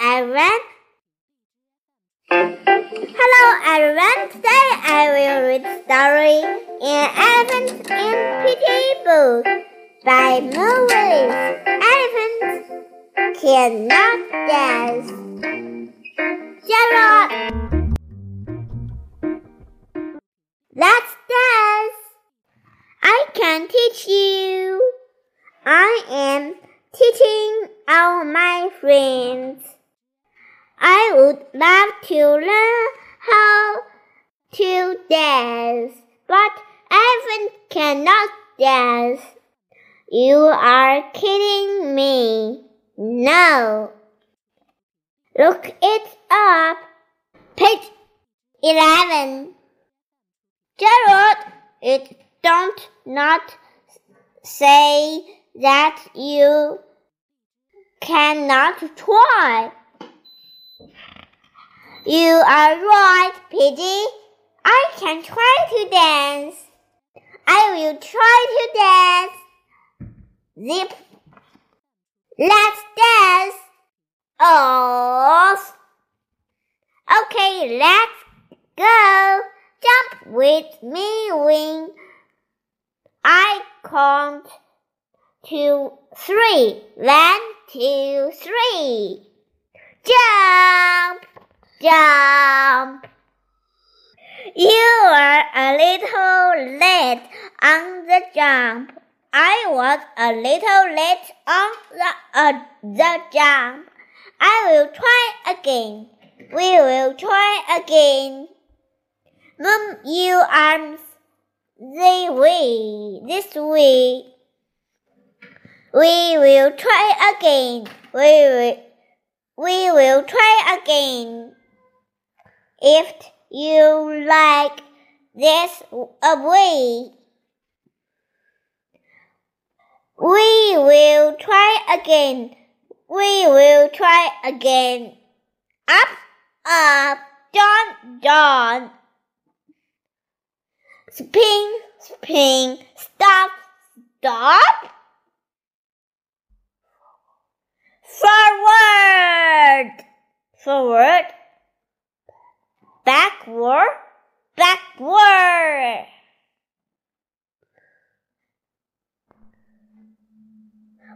everyone. Hello everyone. Today I will read story in Elephant in Piggie Book by Maurice. Elephants cannot dance. Gerald. Let's dance. I can teach you. I am teaching all my friends. I would love to learn how to dance, but elephant cannot dance. You are kidding me. No. Look it up. Page 11. Gerald, it don't not say that you cannot try. You are right, Piggie. I can try to dance. I will try to dance. Zip. Let's dance. Off. Okay, let's go. Jump with me, wing. I count two, three. One, two, three. Jump, jump. You are a little late on the jump. I was a little late on the, uh, the jump. I will try again. We will try again. Move your arms this way, this way. We will try again. We will, we will try again. If you like this way, we will try again. We will try again. Up, up, down, down. Spin, spin, stop, stop. Forward, forward. Backward, backward.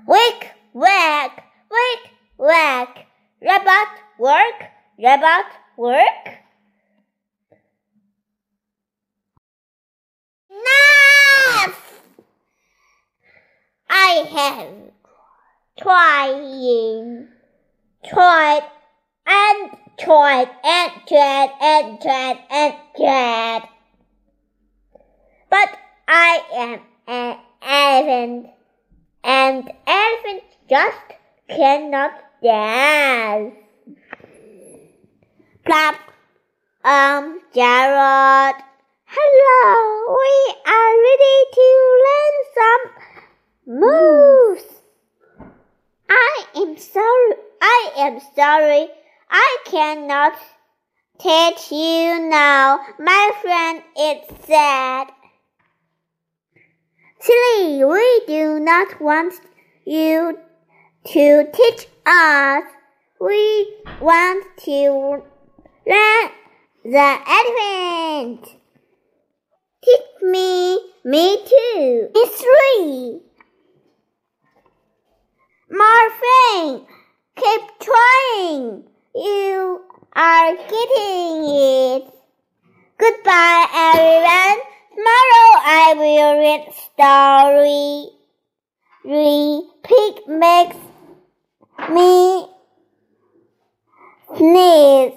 Wake, wake, wake, wake. Rabbit, work, rabbit, work. Enough! I have trying, tried, and tried, and tried, and tried, and tried. But I am an elephant, and elephant just cannot dance. Plop, um, Gerald. Hello, we are ready to learn some moves. I am sorry. I am sorry. I cannot teach you now. My friend is sad. Silly, we do not want you to teach us. We want to learn the elephant. Teach me, me too. It's three. Morphine, keep trying. You are getting it. Goodbye, everyone. Tomorrow I will read story. Repeat makes me sneeze.